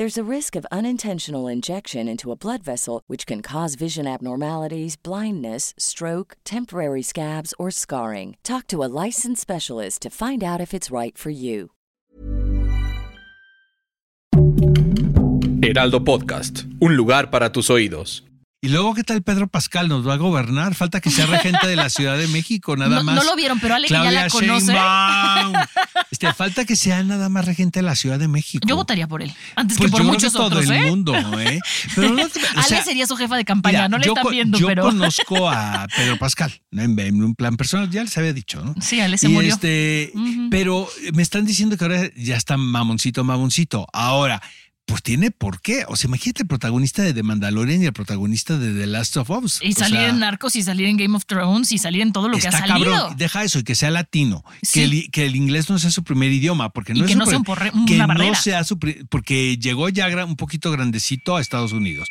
There's a risk of unintentional injection into a blood vessel, which can cause vision abnormalities, blindness, stroke, temporary scabs, or scarring. Talk to a licensed specialist to find out if it's right for you. Heraldo Podcast, un lugar para tus oídos. Y luego, ¿qué tal Pedro Pascal? ¿Nos va a gobernar? Falta que sea regente de la Ciudad de México, nada No, más. no lo vieron, pero Ale que ya Claudia la conoce. Este, falta que sea nada más regente de la Ciudad de México. Yo votaría por él, antes Pues que por yo creo muchos que todo otros, el ¿eh? mundo, ¿eh? Pero no o Ale sería su jefa de campaña, mira, no le yo están viendo, yo pero. conozco a Pedro Pascal ¿no? en, un plan personal, ya les había dicho, ¿no? Sí, Ale se Y murió. Este. Pero me están diciendo que ahora ya está mamoncito, mamoncito. Ahora, pues tiene por qué. O sea, imagínate el protagonista de The Mandalorian y el protagonista de The Last of Us. Y O salir sea, en Narcos y salir en Game of Thrones y salir en todo lo que ha salido. cabrón, deja eso y que sea latino, Sí. que, el, que el inglés no sea su primer idioma, porque Y no es que su no sea un pri- porre- una que no barrera. sea su pri- porque llegó ya un poquito grandecito a Estados Unidos.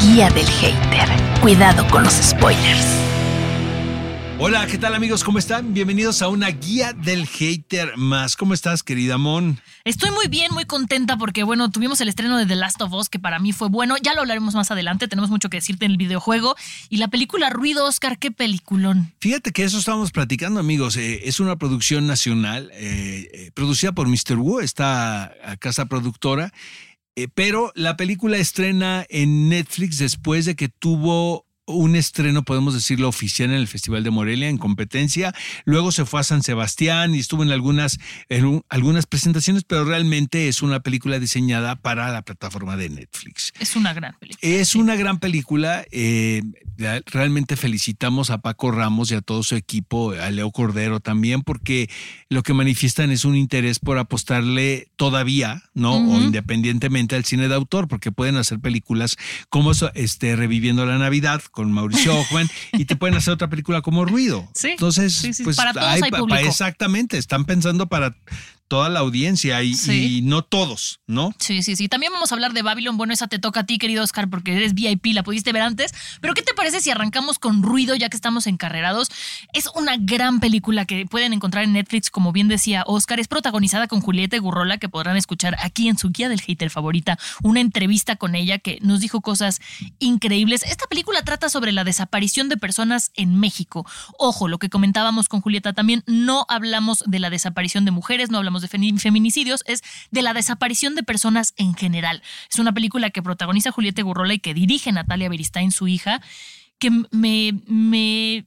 Guía del hater. Cuidado con los spoilers. Hola, ¿qué tal amigos? ¿Cómo están? Bienvenidos a una guía del hater más. ¿Cómo estás, querida Mon? Estoy muy bien, muy contenta porque, bueno, tuvimos el estreno de The Last of Us, que para mí fue bueno. Ya lo hablaremos más adelante, tenemos mucho que decirte en el videojuego. Y la película Ruido, Oscar, qué peliculón. Fíjate que eso estábamos platicando, amigos. Eh, es una producción nacional eh, eh, producida por Mr. Wu, esta casa productora. Pero la película estrena en Netflix después de que tuvo un estreno, podemos decirlo, oficial en el Festival de Morelia, en competencia. Luego se fue a San Sebastián y estuvo en algunas, en un- algunas presentaciones, pero realmente es una película diseñada para la plataforma de Netflix. Es una gran película. Es una gran película. eh, realmente felicitamos a Paco Ramos y a todo su equipo, a Leo Cordero también, porque lo que manifiestan es un interés por apostarle todavía, ¿no? O independientemente al cine de autor, porque pueden hacer películas como este, Reviviendo la Navidad con Mauricio Ockman y te pueden hacer otra película como Ruido. Sí, Entonces, sí, sí, pues para todos hay público. exactamente, están pensando para toda la audiencia y, Sí. y no todos, ¿no? Sí, sí, sí. También vamos a hablar de Babylon. Bueno, esa te toca a ti, querido Oscar, porque eres VIP, la pudiste ver antes. Pero, ¿qué te parece si arrancamos con ruido, ya que estamos encarrerados? Es una gran película que pueden encontrar en Netflix, como bien decía Oscar. Es protagonizada con Julieta Gurrola, que podrán escuchar aquí en su guía del hater favorita. Una entrevista con ella que nos dijo cosas increíbles. Esta película trata sobre la desaparición de personas en México. Ojo, lo que comentábamos con Julieta también, no hablamos de la desaparición de mujeres, no hablamos de femi- feminicidios, es de la desaparición de personas en general. Es una película que protagoniza Julieta Gurrola y que dirige Natalia Beristain, su hija, que me, me,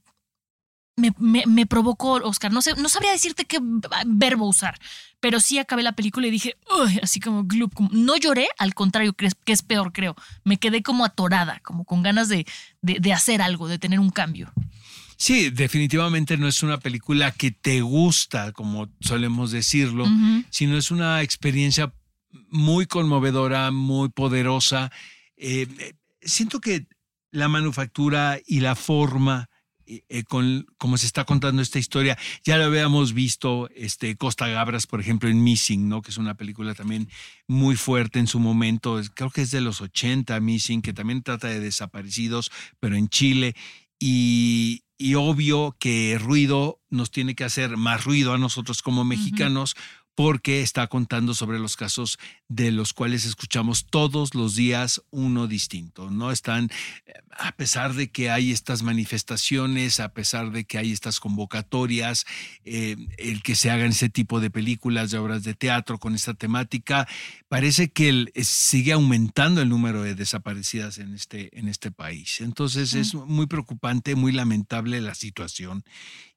me, me- me provocó, Oscar. No, sé, no sabría decirte qué verbo usar, pero sí acabé la película y dije, "Uy", así como- no lloré, al contrario, que es, que es peor, creo. Me quedé como atorada, como con ganas de, de- de hacer algo, de tener un cambio. Sí, definitivamente no es una película que te gusta, como solemos decirlo, sino es una experiencia muy conmovedora, muy poderosa. Eh, eh, siento que la manufactura y la forma eh, con como se está contando esta historia, ya lo habíamos visto, este Costa Gabras, por ejemplo, en Missing, ¿no? Que es una película también muy fuerte en su momento, creo que es de los 80, Missing, que también trata de desaparecidos, pero en Chile. Y, y obvio que ruido nos tiene que hacer más ruido a nosotros como mexicanos porque está contando sobre los casos de los cuales escuchamos todos los días uno distinto, ¿no? Están, eh, a pesar de que hay estas manifestaciones, a pesar de que hay estas convocatorias, eh, el que se hagan ese tipo de películas, de obras de teatro con esta temática, parece que el- eh, sigue aumentando el número de desaparecidas en este, en este país. Entonces es muy preocupante, muy lamentable la situación.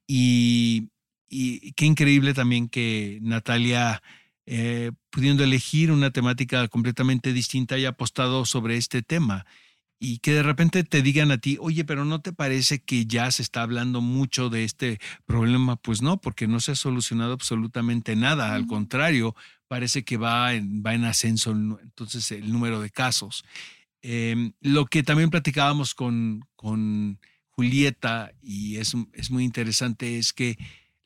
Y, y qué increíble también que Natalia, eh, pudiendo elegir una temática completamente distinta, haya apostado sobre este tema y que de repente te digan a ti, oye, pero ¿no te parece que ya se está hablando mucho de este problema? Pues no, porque no se ha solucionado absolutamente nada, al contrario, parece que va en, va en ascenso entonces el número de casos. Em, lo que también platicábamos con, con Julieta, y es, es muy interesante, es que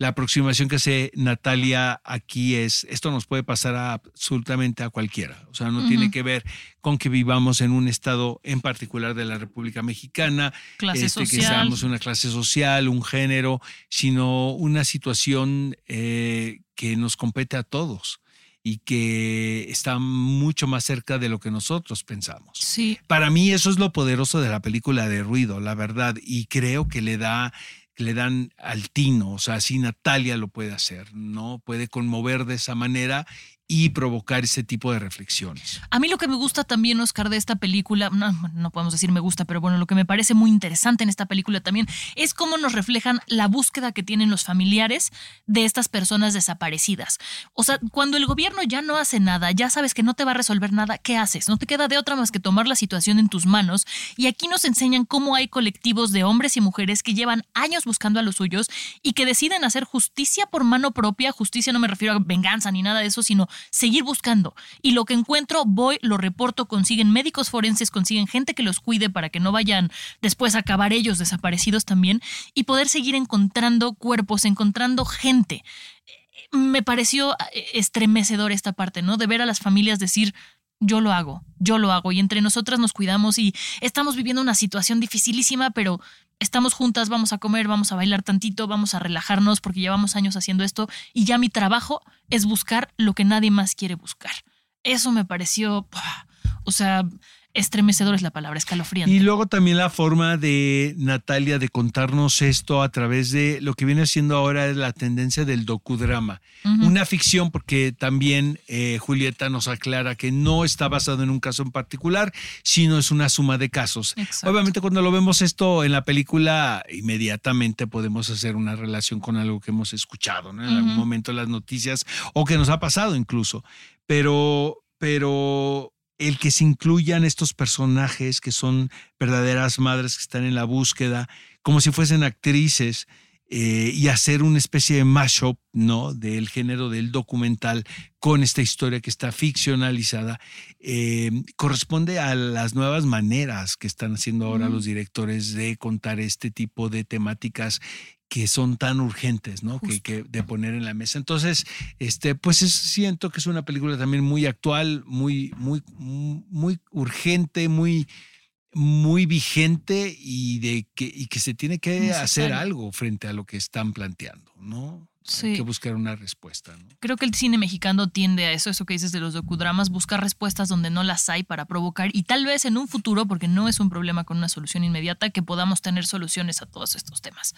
la aproximación que hace Natalia aquí es, esto nos puede pasar absolutamente a cualquiera. O sea, no tiene que ver con que vivamos en un estado en particular de la República Mexicana, clase este, social. que seamos una clase social, un género, sino una situación eh, que nos compete a todos y que está mucho más cerca de lo que nosotros pensamos. Sí. Para mí eso es lo poderoso de la película de ruido, la verdad, y creo que le da le dan al tino, o sea, así Natalia lo puede hacer, ¿no? Puede conmover de esa manera y provocar ese tipo de reflexiones. A mí lo que me gusta también, Oscar, de esta película, no, no, podemos decir me gusta, pero bueno, lo que me parece muy interesante en esta película también es cómo nos reflejan la búsqueda que tienen los familiares de estas personas desaparecidas. O sea, cuando el gobierno ya no hace nada, ya sabes que no te va a resolver nada, ¿qué haces? No te queda de otra más que tomar la situación en tus manos. Y aquí nos enseñan cómo hay colectivos de hombres y mujeres que llevan años buscando a los suyos y que deciden hacer justicia por mano propia. Justicia no me refiero a venganza ni nada de eso, sino seguir buscando. Y lo que encuentro, voy, lo reporto, consiguen médicos forenses, consiguen gente que los cuide para que no vayan después a acabar ellos desaparecidos también y poder seguir encontrando cuerpos, encontrando gente. Me pareció eh, estremecedor esta parte, ¿no? De ver a las familias decir, yo lo hago, yo lo hago y entre nosotras nos cuidamos y estamos viviendo una situación dificilísima, pero estamos juntas, vamos a comer, vamos a bailar tantito, vamos a relajarnos porque llevamos años haciendo esto y ya mi trabajo es buscar lo que nadie más quiere buscar. Eso me pareció, o sea, estremecedor es la palabra, escalofriante. Y luego también la forma de Natalia de contarnos esto a través de lo que viene haciendo ahora es la tendencia del docudrama. Una ficción, porque también eh, Julieta nos aclara que no está basado en un caso en particular, sino es una suma de casos. Exacto. Obviamente cuando lo vemos esto en la película, inmediatamente podemos hacer una relación con algo que hemos escuchado ¿no? en algún momento en las noticias o que nos ha pasado incluso. Pero, pero el que se incluyan estos personajes que son verdaderas madres que están en la búsqueda, como si fuesen actrices, eh, y hacer una especie de mashup, ¿no? Del género del documental con esta historia que está ficcionalizada, eh, corresponde a las nuevas maneras que están haciendo ahora los directores de contar este tipo de temáticas que son tan urgentes, ¿no? Que, que, de poner en la mesa. Entonces, este, pues es, siento que es una película también muy actual, muy, muy, muy urgente, muy, muy vigente y de que, y que se tiene que Necesario. hacer algo frente a lo que están planteando, ¿no? Sí. Hay que buscar una respuesta, ¿no? Creo que el cine mexicano tiende a eso, eso que dices de los docudramas, buscar respuestas donde no las hay para provocar y tal vez en un futuro, porque no es un problema con una solución inmediata, que podamos tener soluciones a todos estos temas.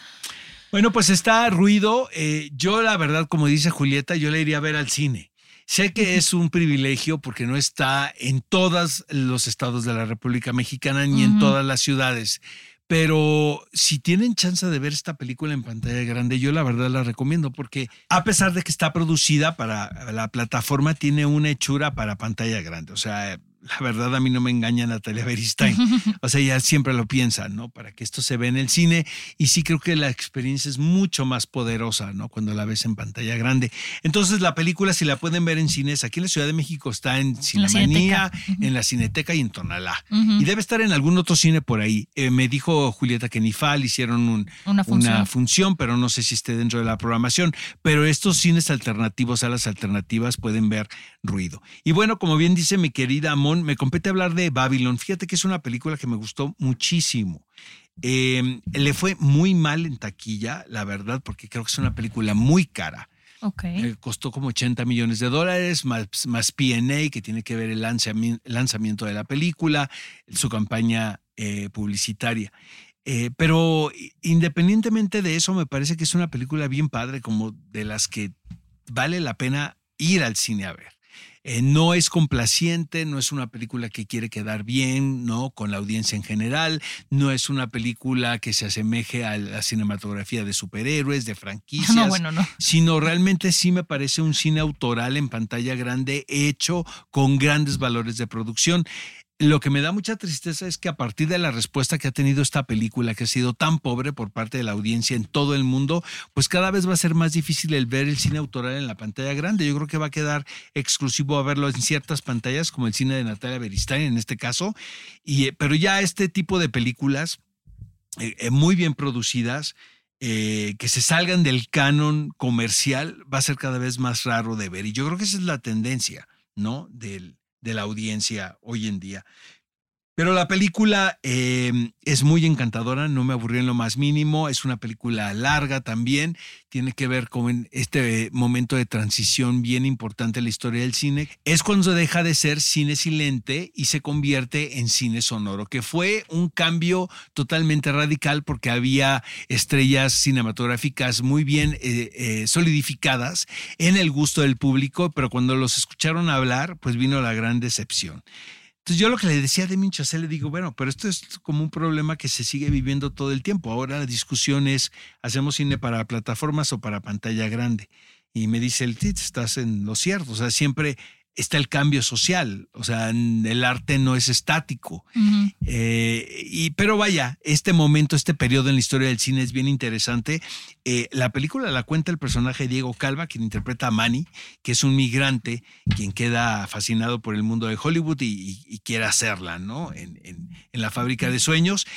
Bueno, pues está ruido. Eh, yo, la verdad, como dice Julieta, yo le iría a ver al cine. Sé que es un privilegio porque no está en todos los estados de la República Mexicana ni en todas las ciudades. Pero si tienen chance de ver esta película en pantalla grande, yo la verdad la recomiendo porque a pesar de que está producida para la plataforma, tiene una hechura para pantalla grande. O sea, la verdad a mí no me engaña Natalia Beristain. O sea, ella siempre lo piensa, ¿no? Para que esto se vea en el cine. Y sí creo que la experiencia es mucho más poderosa, ¿no? Cuando la ves en pantalla grande. Entonces, la película, si la pueden ver en cines, aquí en la Ciudad de México está en Cinemanía, en la Cineteca y en Tonalá. Y debe estar en algún otro cine por ahí. Eh, me dijo Julieta que en IFAL hicieron un, Una función. una función, pero no sé si esté dentro de la programación. Pero estos cines alternativos, salas alternativas, pueden ver ruido. Y bueno, como bien dice mi querida Me compete hablar de Babylon. Fíjate que es una película que me gustó muchísimo. Eh, le fue muy mal en taquilla, la verdad, porque creo que es una película muy cara. Ok. Eh, costó como 80 millones de dólares, más, más PA, que tiene que ver el lanzami- lanzamiento de la película, su campaña eh, publicitaria. Eh, pero independientemente de eso, me parece que es una película bien padre, como de las que vale la pena ir al cine a ver. Eh, no es complaciente, no es una película que quiere quedar bien, ¿no? Con la audiencia en general, no es una película que se asemeje a la cinematografía de superhéroes, de franquicias. No, bueno, no. Sino realmente sí me parece un cine autoral en pantalla grande, hecho con grandes valores de producción. Lo que me da mucha tristeza es que a partir de la respuesta que ha tenido esta película, que ha sido tan pobre por parte de la audiencia en todo el mundo, pues cada vez va a ser más difícil el ver el cine autoral en la pantalla grande. Yo creo que va a quedar exclusivo a verlo en ciertas pantallas, como el cine de Natalia Beristain en este caso. Y, eh, pero ya este tipo de películas eh, eh, muy bien producidas, que se salgan del canon comercial, va a ser cada vez más raro de ver. Y yo creo que esa es la tendencia, ¿no? Del, de la audiencia hoy en día. Pero la película em, es muy encantadora, no me aburrió en lo más mínimo, es una película larga también, tiene que ver con este momento de transición bien importante en la historia del cine. Es cuando deja de ser cine silente y se convierte en cine sonoro, que fue un cambio totalmente radical porque había estrellas cinematográficas muy bien eh, eh, solidificadas en el gusto del público, pero cuando los escucharon hablar, pues vino la gran decepción. Entonces yo lo que le decía Demi Chazelle, le digo, bueno, pero esto es como un problema que se sigue viviendo todo el tiempo. Ahora la discusión es, ¿hacemos cine para plataformas o para pantalla grande? Y me dice el Tit, estás en lo cierto. O sea, siempre está el cambio social, o sea, el arte no es estático. Eh, y, pero vaya, este momento, este periodo en la historia del cine es bien interesante. Eh, la película la cuenta el personaje Diego Calva, quien interpreta a Manny, que es un migrante, quien queda fascinado por el mundo de Hollywood y, quiere hacerla, ¿no? En, en la fábrica de sueños.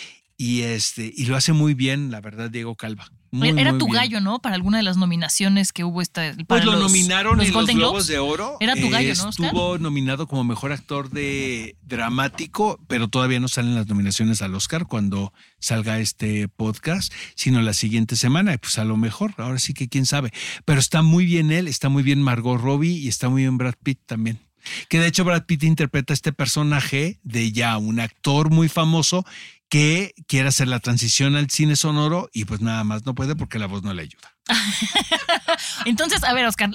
Y, este, y lo hace muy bien, la verdad, Diego Calva. Era tu gallo, ¿no? Para alguna de las nominaciones que hubo esta. pues lo nominaron en los Globos de Oro. Era tu gallo, ¿no? Estuvo nominado como mejor actor de dramático, pero todavía no salen las nominaciones al Oscar cuando salga este podcast, sino la siguiente semana. Pues a lo mejor, ahora sí que quién sabe. Pero está muy bien él, está muy bien Margot Robbie y está muy bien Brad Pitt también. Que de hecho Brad Pitt interpreta este personaje de ya un actor muy famoso que quiere hacer la transición al cine sonoro y pues nada más no puede porque la voz no le ayuda. Entonces, a ver, Oscar,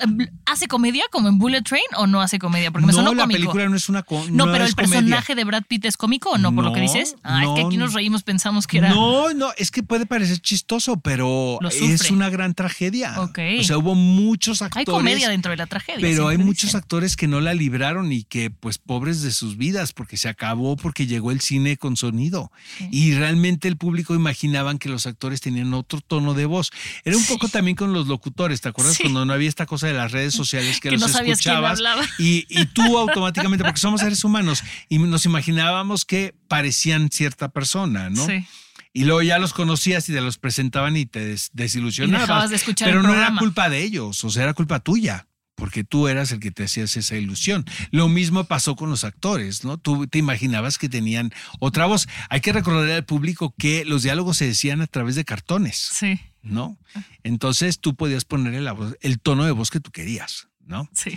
¿hace comedia como en Bullet Train o no hace comedia? Porque me no, la película no es una comedia. No, pero el personaje de Brad Pitt es cómico o no, por lo que dices. Ah, es que aquí nos reímos, pensamos que era. No, no, es que puede parecer chistoso, pero es una gran tragedia. Ok. O sea, hubo muchos actores. Hay comedia dentro de la tragedia. Pero hay muchos actores que no la libraron y que, pues, pobres de sus vidas, porque se acabó, porque llegó el cine con sonido. Y realmente el público imaginaban que los actores tenían otro tono de voz. Era un poco también con los locutores, ¿te acuerdas? Cuando no había esta cosa de las redes sociales que, los escuchabas y, y, tú automáticamente, porque somos seres humanos y nos imaginábamos que parecían cierta persona, ¿no? Sí. Y luego ya los conocías y te los presentaban y te desilusionabas. de escuchar pero no era culpa de ellos, o sea, era culpa tuya porque tú eras el que te hacías esa ilusión. Lo mismo pasó con los actores, ¿no? Tú te imaginabas que tenían otra voz. Hay que recordar al público que los diálogos se decían a través de cartones. Sí. ¿No? Entonces tú podías ponerle la voz, el tono de voz que tú querías. ¿No? Sí.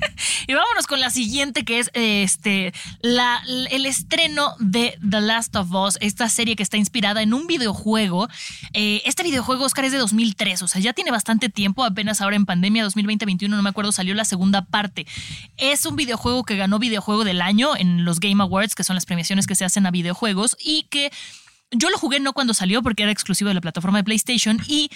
y vámonos con la siguiente, que es este el estreno de The Last of Us, esta serie que está inspirada en un videojuego. Eh, este videojuego, Oscar, es de 2003, o sea, ya tiene bastante tiempo, apenas ahora en pandemia 2020-2021, no me acuerdo, salió la segunda parte. Es un videojuego que ganó videojuego del año en los Game Awards, que son las premiaciones que se hacen a videojuegos, y que yo lo jugué no cuando salió porque era exclusivo de la plataforma de PlayStation y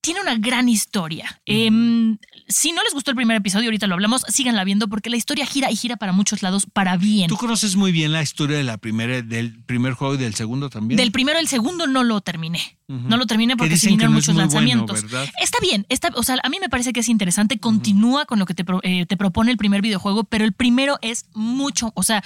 tiene una gran historia. Em, si no les gustó el primer episodio, ahorita lo hablamos, síganla viendo porque la historia gira y gira para muchos lados para bien. ¿Tú conoces muy bien la historia de la primera, del primer juego y del segundo también? Del primero, el segundo no lo terminé. No lo terminé porque se vinieron muchos lanzamientos. está bien, está, o sea, a mí me parece que es interesante, continúa con lo que te, eh, te propone el primer videojuego, pero el primero es mucho, o sea,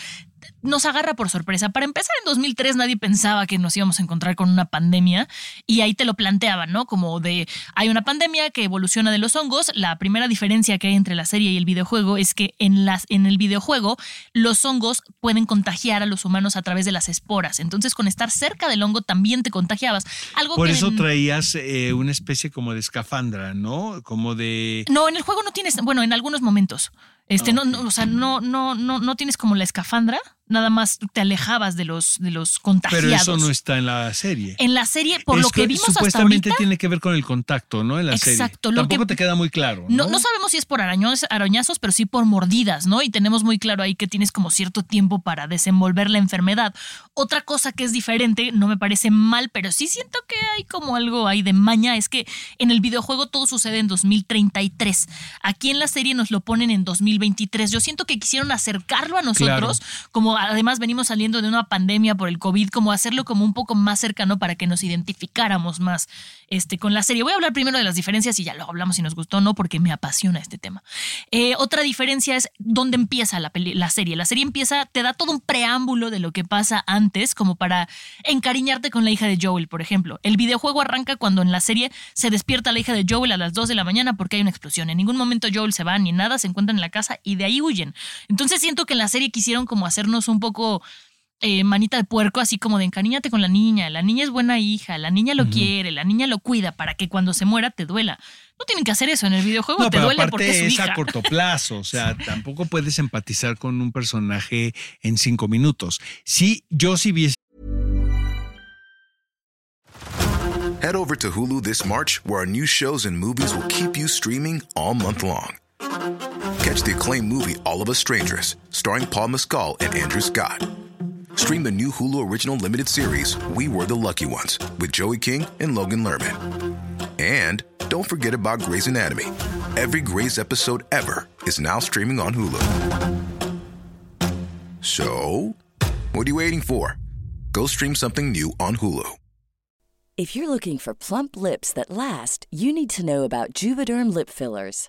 nos agarra por sorpresa. Para empezar, en 2003 nadie pensaba que nos íbamos a encontrar con una pandemia y ahí te lo planteaban, ¿no? Como de, hay una pandemia que evoluciona de los hongos. La primera diferencia que hay entre la serie y el videojuego es que en, las, en el videojuego los hongos pueden contagiar a los humanos a través de las esporas. Entonces, con estar cerca del hongo también te contagiabas. Algo por eso traías eh, una especie como de escafandra, ¿no? Como de... No, en el juego no tienes, bueno, en algunos momentos. Este, no, no, o sea, no, no, no, no tienes como la escafandra. Nada más te alejabas de los, de los contagiados. Pero eso no está en la serie. En la serie, por Es lo que vimos hasta supuestamente ahorita, tiene que ver con el contacto, ¿no? En la Exacto, serie. lo Tampoco que- te queda muy claro. no, No, no sabemos si es por araños- arañazos, pero sí por mordidas, ¿no? Y tenemos muy claro ahí que tienes como cierto tiempo para desenvolver la enfermedad. Otra cosa que es diferente, no me parece mal, pero sí siento que hay como algo ahí de maña, es que en el videojuego todo sucede en 2033. Aquí en la serie nos lo ponen en 2023. Yo siento que quisieron acercarlo a nosotros, como además venimos saliendo de una pandemia por el COVID, como hacerlo como un poco más cercano para que nos identificáramos más este, con la serie. Voy a hablar primero de las diferencias y ya luego hablamos si nos gustó o no, porque me apasiona este tema. Eh, otra diferencia es dónde empieza la, peli- la serie. La serie empieza, te da todo un preámbulo de lo que pasa antes, como para encariñarte con la hija de Joel, por ejemplo. El videojuego arranca cuando en la serie se despierta la hija de Joel a las 2 de la mañana porque hay una explosión. En ningún momento Joel se va ni nada, se encuentran en la casa y de ahí huyen. Entonces siento que en la serie quisieron como hacernos un poco eh, manita de puerco, así como de encariñate con la niña, la niña es buena hija, la niña lo quiere, la niña lo cuida para que cuando se muera te duela. No tienen que hacer eso en el videojuego, No, te pero duele aparte porque es su es hija. a corto plazo, o sea, tampoco puedes empatizar con un personaje en cinco minutos. Sí, yo sí vi Head over to Hulu this March, where our new shows and movies will keep you streaming all month long. Catch the acclaimed movie All of Us Strangers, starring Paul Mescal and Andrew Scott. Stream the new Hulu original limited series We Were the Lucky Ones with Joey King and Logan Lerman. And don't forget about Grey's Anatomy. Every Grey's episode ever is now streaming on Hulu. So, what are you waiting for? Go stream something new on Hulu. If you're looking for plump lips that last, you need to know about Juvederm lip fillers.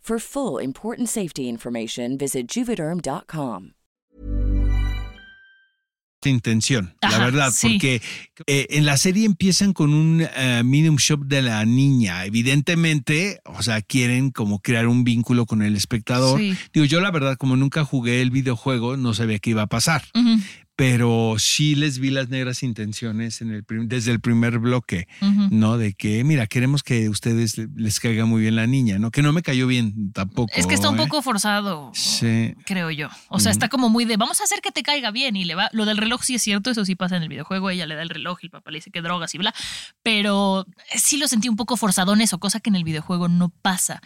For full important safety information, visit juvederm.com. intención, la Ajá, verdad, sí. porque eh, en la serie empiezan con un eh, medium shop de la niña. Evidentemente, o sea, quieren como crear un vínculo con el espectador. Sí. Digo, yo la verdad, como nunca jugué el videojuego, no sabía qué iba a pasar. Ujú, Pero sí les vi las negras intenciones en el prim- desde el primer bloque. ¿no? De que, mira, queremos que a ustedes les caiga muy bien la niña, ¿no? Que no me cayó bien tampoco. Es que está un ¿eh? poco forzado. Sí. creo yo. O sea, está como muy de vamos a hacer que te caiga bien y le va. Lo del reloj sí es cierto, eso sí pasa en el videojuego. Ella le da el reloj y el papá le dice que drogas y bla. Pero sí lo sentí un poco forzado en eso, cosa que en el videojuego no pasa.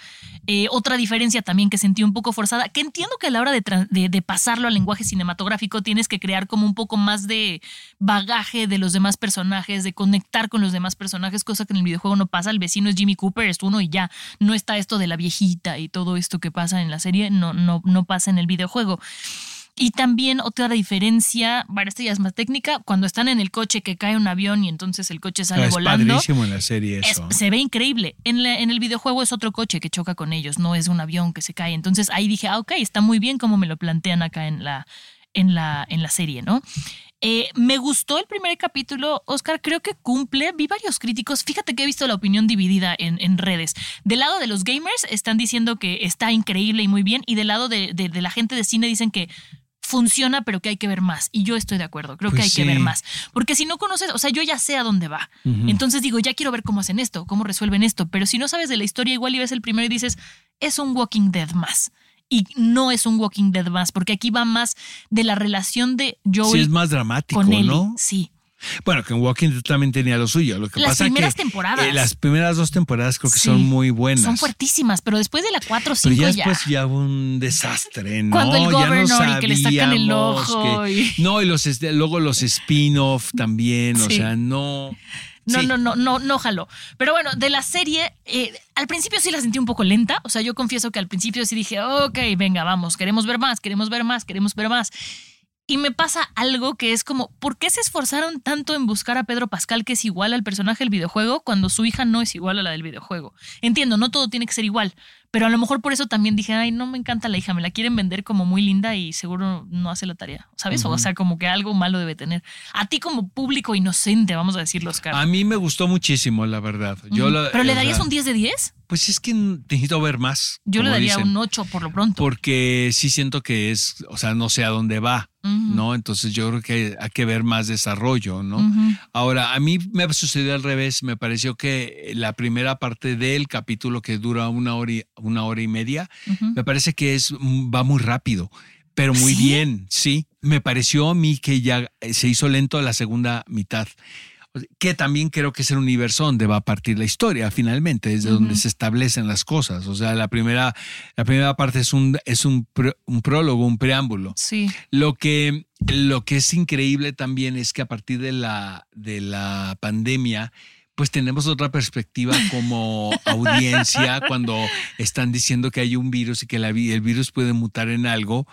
Eh, otra diferencia también que sentí un poco forzada, que entiendo que a la hora de, tran- de- de pasarlo al lenguaje cinematográfico tienes que crear como un poco más de bagaje de los demás personajes, de conectar con los demás personajes, cosa que en el videojuego no pasa. El vecino es Jimmy Cooper, es uno y ya. No está esto de la viejita y todo esto que pasa en la serie, no, no, no pasa en el videojuego. Y también otra diferencia, bueno, esta ya es más técnica, cuando están en el coche que cae un avión y entonces el coche sale Ah, es volando. padrísimo en la serie es- eso. se ve increíble. En, la- en el videojuego es otro coche que choca con ellos, no es un avión que se cae. Entonces ahí dije, ah, ok, está muy bien como me lo plantean acá en la, en la, en la serie, ¿no? Eh, me gustó el primer capítulo, Oscar, creo que cumple. Vi varios críticos, fíjate que he visto la opinión dividida en, en redes. Del lado de los gamers están diciendo que está increíble y muy bien, y del lado de, de- de la gente de cine dicen que funciona, pero que hay que ver más. Y yo estoy de acuerdo, creo que hay Pues que ver más. Porque si no conoces, o sea, yo ya sé a dónde va. Entonces digo, ya quiero ver cómo hacen esto, cómo resuelven esto. Pero si no sabes de la historia, igual y ves el primero y dices, es un Walking Dead más. Y no es un Walking Dead más, porque aquí va más de la relación de sí, Joel es más dramático, con Ellie. ¿no? Sí. Bueno, que en Walking Dead también tenía lo suyo. Lo que Las pasa primeras que temporadas. eh, las primeras dos temporadas creo que Sí. son muy buenas. Son fuertísimas, pero después de la 4 o Pero 5 ya después ya hubo un desastre, ¿no? Cuando el ya no governor y que le sacan el ojo que- y- No, y los luego los spin-off también, o Sí. sea, no. No, Sí. no, no, no, no jaló. Pero bueno, de la serie, eh, al principio sí la sentí un poco lenta. O sea, yo confieso que al principio sí dije, ok, venga, vamos, queremos ver más, queremos ver más, queremos ver más. Y me pasa algo que es como, ¿por qué se esforzaron tanto en buscar a Pedro Pascal que es igual al personaje del videojuego cuando su hija no es igual a la del videojuego? Entiendo, no todo tiene que ser igual, pero a lo mejor por eso también dije, ay, no me encanta la hija, me la quieren vender como muy linda y seguro no hace la tarea, ¿sabes? O sea, como que algo malo debe tener. A ti como público inocente, vamos a decirlo, Oscar. A mí me gustó muchísimo, la verdad. Yo Ujú. la- ¿Pero le darías un 10 de 10? Pues es que necesito ver más. Yo le daría dicen, un 8 por lo pronto. Porque sí siento que es, o sea, no sé a dónde va. ¿no? Entonces yo creo que hay que ver más desarrollo, ¿no? Ahora, a mí me sucedió al revés. Me pareció que la primera parte del capítulo que dura una hora y, una hora y media, me parece que es va muy rápido, pero muy ¿Sí? bien, sí. Me pareció a mí que ya eh, se hizo lento la segunda mitad. Que también creo que es el universo donde va a partir la historia, finalmente, desde donde se establecen las cosas. O sea, la primera, la primera parte es un, es un, un prólogo, un preámbulo. Sí. Lo que, lo que es increíble también es que a partir de la, de la pandemia, pues tenemos otra perspectiva como audiencia cuando están diciendo que hay un virus y que la el virus puede mutar en algo.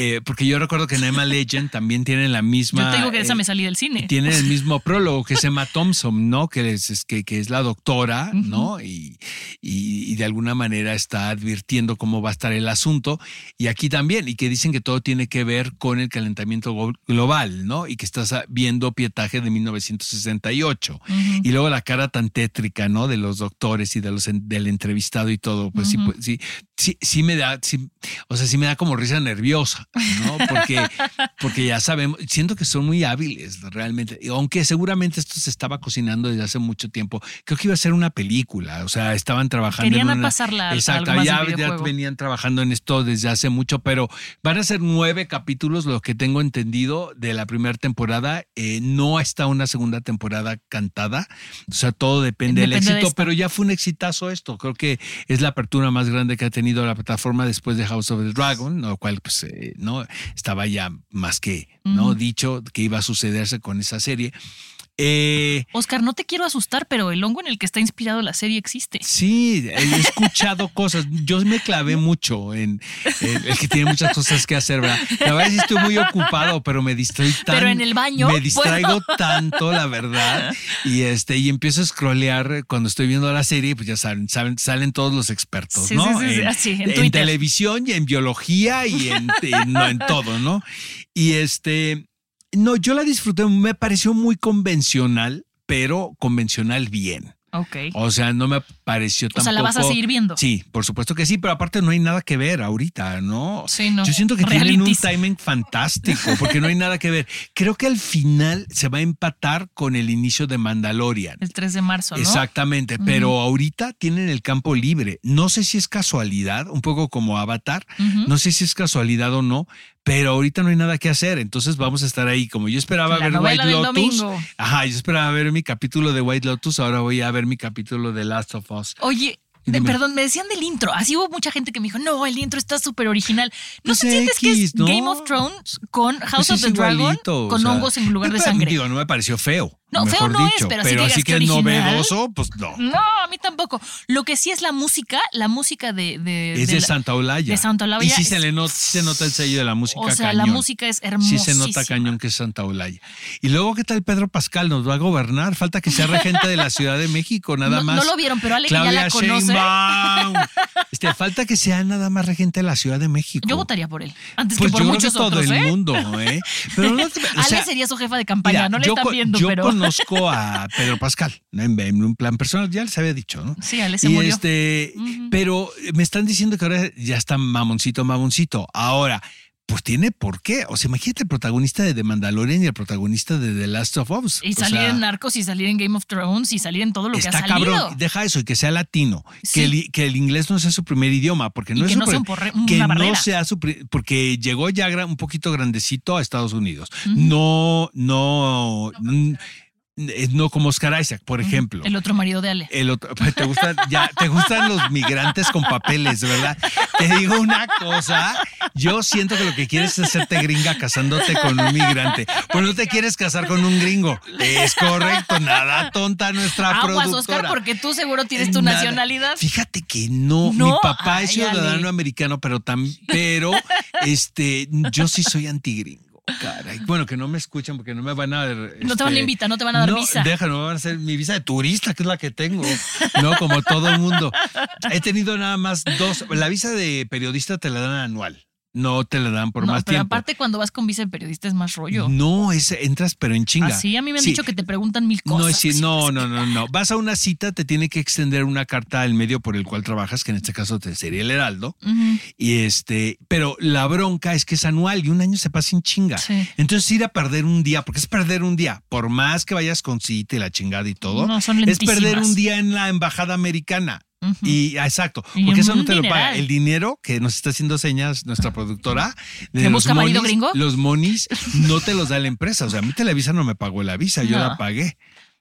Eh, porque yo recuerdo que en Emma Legend también tienen la misma. Yo te digo que esa eh, me salí del cine. tienen el mismo prólogo que es Emma Thompson, ¿no? Que es, que, que es la doctora. ¿no? Y, y- y de alguna manera está advirtiendo cómo va a estar el asunto. Y aquí también, y que dicen que todo tiene que ver con el calentamiento glo- global, ¿no? Y que estás viendo pietaje de 1968. Ujú. Y luego la cara tan tétrica, ¿no? De los doctores y de los en- del entrevistado y todo, pues sí, pues, sí, sí, sí me da, sí, o sea, sí me da como risa nerviosa, ¿no? Porque, porque ya sabemos, siento que son muy hábiles realmente, aunque seguramente esto se estaba cocinando desde hace mucho tiempo, creo que iba a ser una película, o sea, estaban trabajando Querían en una, pasarla a Exacto, ya, venían trabajando en esto desde hace mucho, pero van a ser nueve capítulos, lo que tengo entendido de la primera temporada. Eh, no está una segunda temporada cantada, o sea, todo depende, del Depende éxito, pero ya fue un exitazo esto. Creo que es la apertura más grande que ha tenido la plataforma después de House of the Dragon, lo cual pues eh, no estaba ya más que no dicho que iba a sucederse con esa serie. Eh, Oscar, no te quiero asustar, pero el hongo en el que está inspirado la serie existe. Sí, he escuchado cosas. Yo me clavé mucho en, en- el que tiene muchas cosas que hacer, ¿verdad? La verdad es que estoy muy ocupado, pero me distraigo tanto. Pero en el baño, Me distraigo tanto, la verdad. Y este, y empiezo a scrollear cuando estoy viendo la serie, pues ya saben, salen todos los expertos, Sí, ¿no? sí, sí, en, así, en televisión y en biología y en, en- no, en todo, ¿no? Y este. No, yo la disfruté, me pareció muy convencional, pero convencional bien. Ok. O sea, no me pareció O tampoco. sea, la vas a seguir viendo. Sí, por supuesto que sí, pero aparte no hay nada que ver ahorita, ¿no? Sí, no. Yo siento que tienen un Realities. timing fantástico, porque no hay nada que ver. Creo que al final se va a empatar con el inicio de Mandalorian. El 3 de marzo, ¿no? Exactamente, pero ahorita tienen el campo libre. No sé si es casualidad, un poco como Avatar, no sé si es casualidad o no, pero ahorita no hay nada que hacer, entonces vamos a estar ahí. Como yo esperaba La ver White Lotus, ajá, yo esperaba ver mi capítulo de White Lotus, ahora voy a ver mi capítulo de Last of Us. Oye, de- perdón, me decían del intro. Así hubo mucha gente que me dijo, no, el intro está súper original. ¿No Pues se sientes que es. Game of Thrones con House Pues of es the Dragon con o sea, hongos en lugar de sangre? Digo, no me pareció feo. No, feo no es, dicho, pero así que es novedoso, pues no. No, a mí tampoco. Lo que sí es la música, la música de... de Es de, Santa Olaya. de Santa Olaya Y sí es- se, le se nota el sello de la música O sea, cañón. la música es Sí hermosa. se nota cañón que es Santa Olaya. Y luego, ¿qué tal Pedro Pascal? ¿Nos va a gobernar? Falta que sea regente de la Ciudad de México, nada No, más. no lo vieron, pero Ale que ya Claudia la conoce. Sheinbaum. Este, falta que sea nada más regente de la Ciudad de México. Yo votaría por él. Antes Pues que por yo creo muchos que todo otros, el ¿eh? mundo, ¿eh? Pero no o Ale sea, sería su jefa de campaña, mira, no le están viendo, pero. Conozco a Pedro Pascal, en, en un plan personal, ya les había dicho, ¿no? Sí, Ale se y murió. este, pero me están diciendo que ahora ya está mamoncito, mamoncito. Ahora, pues tiene por qué. O sea, imagínate el protagonista de The Mandalorian y el protagonista de The Last of Us. Y O salir sea, en Narcos y salir en Game of Thrones y salir en todo lo que ha Está salido. cabrón, deja eso y que sea latino, Sí. que, el, que el inglés no sea su primer idioma, porque no Y es que su no sea un que no barrera. sea su porque llegó ya un poquito grandecito a Estados Unidos. No, no, no como Oscar Isaac, por ejemplo. El otro marido de Ale. El otro, pues, te gustan, ya, te gustan los migrantes con papeles, ¿verdad? Te digo una cosa, yo siento que lo que quieres es hacerte gringa casándote con un migrante. Pues no te quieres casar con un gringo. Es correcto, nada tonta nuestra Aguas, productora. Oscar, porque tú seguro tienes tu Nada. nacionalidad. Fíjate que no, No, mi papá es ciudadano Ale. americano, pero tam, pero este, yo sí soy antigringo. Caray. Bueno, que no me escuchan porque no me van a. No te van a este, invitar, no te van a dar no, visa. Déjame, me van a hacer mi visa de turista, que es la que tengo. No, como todo el mundo. He tenido nada más dos. La visa de periodista te la dan anual. No te la dan por no, más pero tiempo. aparte cuando vas con visa de periodista es más rollo. No, es, entras, pero en chinga. Así a mí me han Sí. dicho que te preguntan mil cosas. No, es decir, no, no, no, no. Vas a una cita, te tiene que extender una carta al medio por el cual trabajas, que en este caso te sería el Heraldo. Y este, pero la bronca es que es anual y un año se pasa sin chinga. Sí. Entonces ir a perder un día, porque es perder un día, por más que vayas con cita y la chingada y todo, No, son es perder un día en la embajada americana. Y ah, exacto, Y porque eso no te lo paga. El dinero que nos está haciendo señas nuestra productora de ¿Que los busca marido monis, gringo? los monis no te los da la empresa. O sea, a mí Televisa no me pagó la visa, yo la pagué.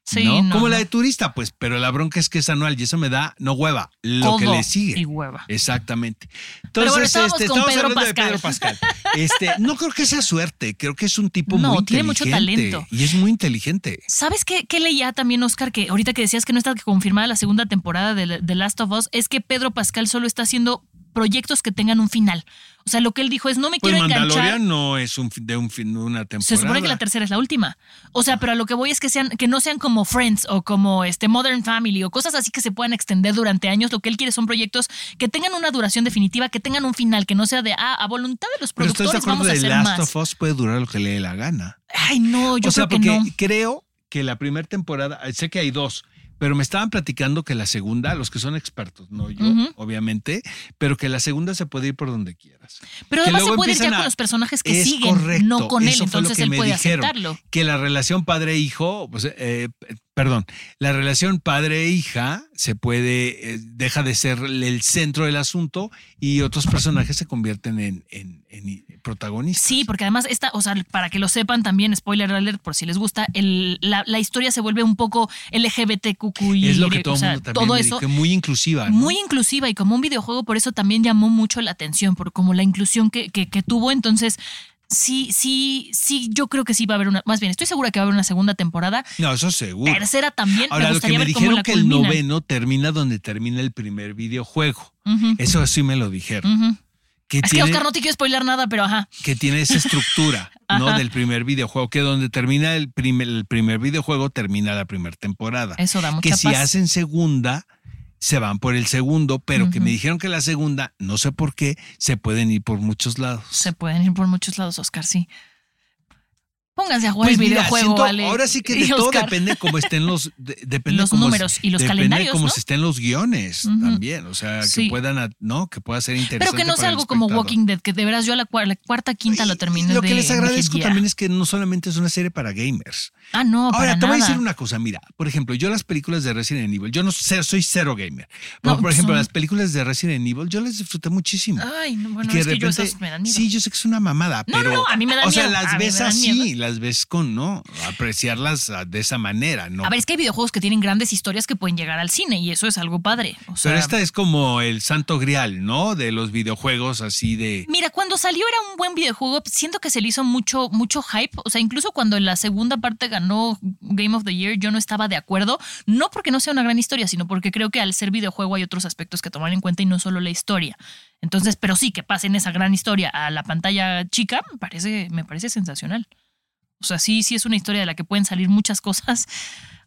Sí, ¿no? no, Como la de turista, pues, pero la bronca es que es anual y eso me da no hueva, lo que le sigue. y hueva. Exactamente. Entonces, Pero bueno, estábamos este, con Pedro hablando de Pascal. Pedro Pascal. Este, no creo que sea suerte, creo que es un tipo No, muy tiene mucho inteligente talento. Y es muy inteligente. ¿Sabes qué, qué leía también, Oscar? Que ahorita que decías que no está confirmada la segunda temporada de The Last of Us, es que Pedro Pascal solo está haciendo proyectos que tengan un final. O sea, lo que él dijo es, no me Pues quiero enganchar. Mandalorian no es un, de un fin- una temporada. Se supone que la tercera es la última. O sea, pero a lo que voy es que sean, que no sean como Friends o como este Modern Family o cosas así que se puedan extender durante años. Lo que él quiere son proyectos que tengan una duración definitiva, que tengan un final, que no sea de ah, a voluntad de los Pero de productores acuerdo vamos a de hacer Last más. of Us puede durar lo que le dé la gana. Ay, no, yo o sea, creo que porque no. creo que la primera temporada, sé que hay dos, pero me estaban platicando que la segunda, los que son expertos, no yo, obviamente, pero que la segunda se puede ir por donde quieras. Pero que además se luego puede ir ya con los personajes que Es siguen, correcto, no con él. Entonces que él puede dijeron. aceptarlo. Que la relación padre-hijo, pues, eh, perdón, la relación padre-hija se puede, eh, deja de ser el centro del asunto y otros personajes se convierten en, en- en protagonistas. Sí, porque además esta, o sea, para que lo sepan también, spoiler alert, por si les gusta, el, la, la historia se vuelve un poco LGBTQI. es lo que todo o sea, mundo también todo eso. muy inclusiva. ¿no? Muy inclusiva y como un videojuego, por eso también llamó mucho la atención, por como la inclusión que, que, que tuvo. Entonces, sí, sí, sí, yo creo que sí va a haber una, más bien, estoy segura que va a haber una segunda temporada. No, eso seguro. Tercera también. Ahora, me lo que me ver dijeron que el noveno termina donde termina el primer videojuego. Eso sí me lo dijeron. ujú. Que Es que tiene, Oscar no te quiero spoiler nada, pero ajá. que tiene esa estructura, ¿no? Del primer videojuego, que donde termina el primer, el primer videojuego, termina la primera temporada. Eso da mucha que si hacen segunda, se van por el segundo, pero que me dijeron que la segunda, no sé por qué, se pueden ir por muchos lados. Se pueden ir por muchos lados, Oscar, sí. Pónganse a jugar Pues el videojuego, siento- Ale. ahora sí que Y de todo depende cómo estén los de- depende Los cómo es- números y los depende calendarios, cómo ¿no? se estén los guiones también, o sea, que Sí. puedan no, que pueda ser interesante. Pero que no sea algo como. Walking Dead, que de veras yo a la, cua- la cuarta, quinta lo terminé Lo que de les agradezco también es que no solamente es una serie para gamers. Ah, no, Ahora, para te voy a decir una cosa, mira, por ejemplo, yo las películas de Resident Evil, yo no sé, soy cero gamer. Pero, No, por ejemplo, son- las películas de Resident Evil, yo las disfruté muchísimo. Ay, no, bueno, y que es de que yo esas me dan miedo. sí, yo sé que es una mamada, No, pero, no, a mí me dan o sea, miedo, las ves así, miedo. Las ves con, ¿no? Apreciarlas ah, de esa manera, ¿no? A ver, es que hay videojuegos que tienen grandes historias que pueden llegar al cine y eso es algo padre. O sea, pero esta es como el santo grial, ¿no? De los videojuegos así de... Mira, cuando salió era un buen videojuego, siento que se le hizo mucho, mucho hype. O sea, incluso cuando en la segunda parte ganó Game of the Year, yo no estaba de acuerdo. No porque no sea una gran historia, sino porque creo que al ser videojuego hay otros aspectos que tomar en cuenta y no solo la historia. Entonces, pero sí que pasen esa gran historia a la pantalla chica, me parece, me parece sensacional. O sea, sí, sí es una historia de la que pueden salir muchas cosas.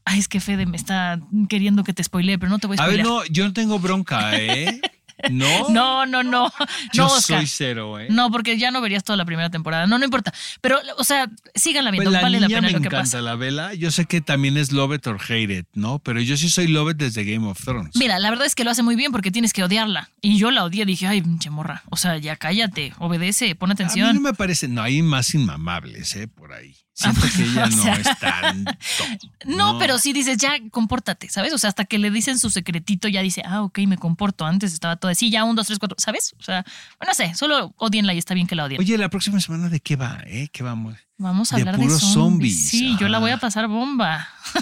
Ay, es que Fede me está queriendo que te spoilee, pero no te voy a A ver, spoilear. no, yo no tengo bronca, ¿eh? ¿No? No, no, no. Yo no, Oscar. soy cero, ¿eh? No, porque ya no verías toda la primera temporada. No, no importa. Pero, o sea, síganla Pues viendo. la vale la pena me lo que encanta, pasa. la vela. Yo sé que también es Love It or Hate It, ¿no? Pero yo sí soy Love It desde Game of Thrones. Mira, la verdad es que lo hace muy bien porque tienes que odiarla. Y yo la odié, dije, ay, pinche morra. O sea, ya cállate, obedece, pon A mí atención. no me parece, no, hay más inmamables, ¿eh? Por ahí. Siento que ella o no sea, es tanto. No, pero sí dices, ya compórtate, ¿sabes? O sea, hasta que le dicen su secretito, ya dice, ah, ok, me comporto. Antes estaba todo así, ya un, dos, tres, cuatro, ¿sabes? O sea, bueno, no sé, solo odienla y está bien que la odien. Oye, la próxima semana de qué va, ¿eh? ¿Qué vamos? Vamos a de hablar de zombies. zombies. Sí, yo la voy a Ah. pasar bomba.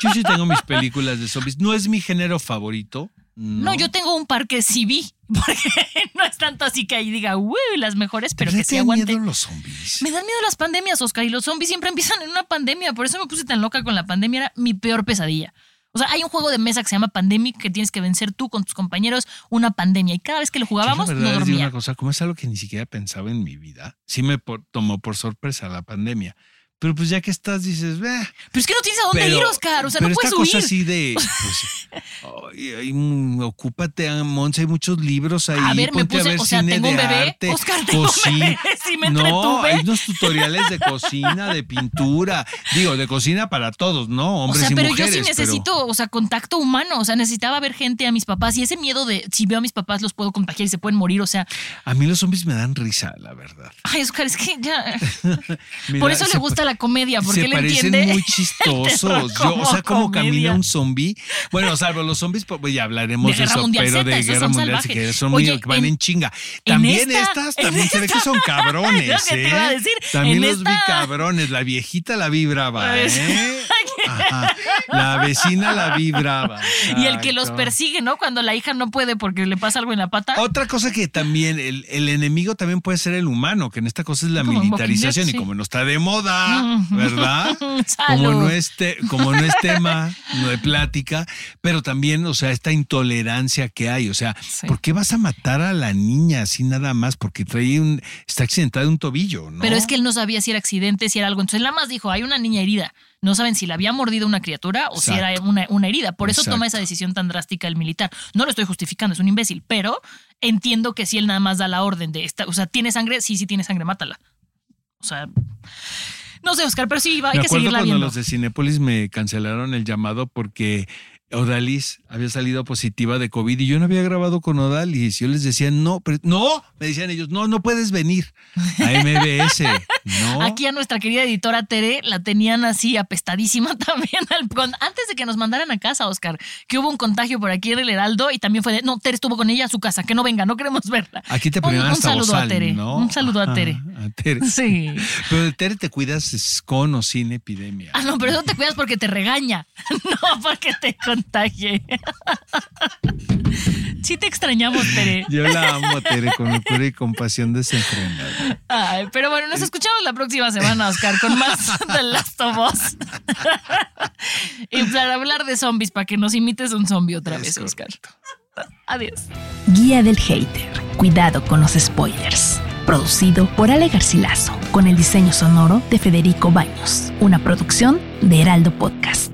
Yo sí tengo mis películas de zombies. No es mi género favorito. No, No, yo tengo un par que sí vi, porque no es tanto así que ahí diga, uy, las mejores, pero ¿De que sí te dan miedo los zombies? Me dan miedo las pandemias, Oscar, y los zombies siempre empiezan en una pandemia, por eso me puse tan loca con la pandemia, era mi peor pesadilla. O sea, hay un juego de mesa que se llama Pandemic que tienes que vencer tú con tus compañeros una pandemia y cada vez que lo jugábamos no dormía. una cosa, como es algo que ni siquiera pensaba en mi vida, sí me por- tomó por sorpresa la pandemia. Pero pues ya que estás, dices, "Eh". Pero es que no tienes a dónde pero, ir, Oscar, o sea, pero no puedes esta cosa huir. así de, pues, mm, ocúpate, ah, Monse, hay muchos libros ahí. A ver, me ponte puse- ver o sea, tengo un de bebé. arte, Oscar, tengo un bebé, sí me no, hay unos tutoriales de cocina, de pintura, digo, de cocina para todos, ¿no? O Hombres sea, y pero mujeres. yo sí necesito, o sea, contacto humano. O sea, necesitaba ver gente a mis papás. Y ese miedo de si veo a mis papás los puedo contagiar y se pueden morir. O sea, A mí los zombies me dan risa, la verdad. ay, Oscar, es que ya. Mira, Por eso le gusta la comedia, porque se él parecen entiende. muy chistosos. Yo, o sea, como comedia. camina un zombie. Bueno, salvo los zombies, pues ya hablaremos De eso, Mundial pero de Guerra Mundial salvajes. que son Oye, que van en- en, chinga. en También esta- estas, también se ve que son cabrones, Es lo que te ¿eh? iba a decir. También En los vi cabrones. La viejita la vi brava, Pues- ¿eh? Ajá. La vecina la vi brava. Y el que los Exacto. persigue, ¿no? Cuando la hija no puede porque le pasa algo en la pata. Otra cosa que también, el, el enemigo también puede ser el humano, que en esta cosa es la Como militarización y como no está de moda, ¿verdad? Como no, es te- como no es tema, no de plática, pero también, o sea, esta intolerancia que hay, o sea, Sí. ¿por qué vas a matar a la niña así nada más? Porque trae un, está accidentada de un tobillo, ¿no? Pero es que él no sabía si era accidente, si era algo. Entonces, nada más dijo, hay una niña herida. No saben si la había mordido una criatura o si era una, una herida. Por eso toma esa decisión tan drástica el militar. No lo estoy justificando, es un imbécil, pero entiendo que si él nada más da la orden de esta, o sea, tiene sangre, sí, sí tiene sangre, mátala. O sea, no sé, Oscar, pero sí, hay Me que seguirla cuando viendo. los de Cinépolis me cancelaron el llamado porque Odalis había salido positiva de COVID y yo no había grabado con Odalis. Yo les decía, no, pero, no, me decían ellos, no, no puedes venir a MBS. No. Aquí a nuestra querida editora Tere la tenían así apestadísima también al- antes de que nos mandaran a casa, Oscar, que hubo un contagio por aquí en el Heraldo y también fue de, no, Tere estuvo con ella a su casa, que no venga, no queremos verla. Aquí te Un- ponían un, hasta saludo a Tere, ¿no? un saludo a Tere. a Tere. Sí. Pero de Tere te cuidas con o sin epidemia. Ah, no, pero eso te cuidas porque te regaña, no porque te contagie. Sí te extrañamos, Tere. Yo la amo Tere con locura y compasión desenfrenada. Ay, pero bueno, nos escuchamos la próxima semana, Oscar, con más de Last of Us. y para hablar de zombies, para que nos imites un zombie otra vez, Oscar. Adiós. Guía del Hater. Cuidado con los spoilers. Producido por Ale Garcilaso, con el diseño sonoro de Federico Baños. Una producción de Heraldo Podcast.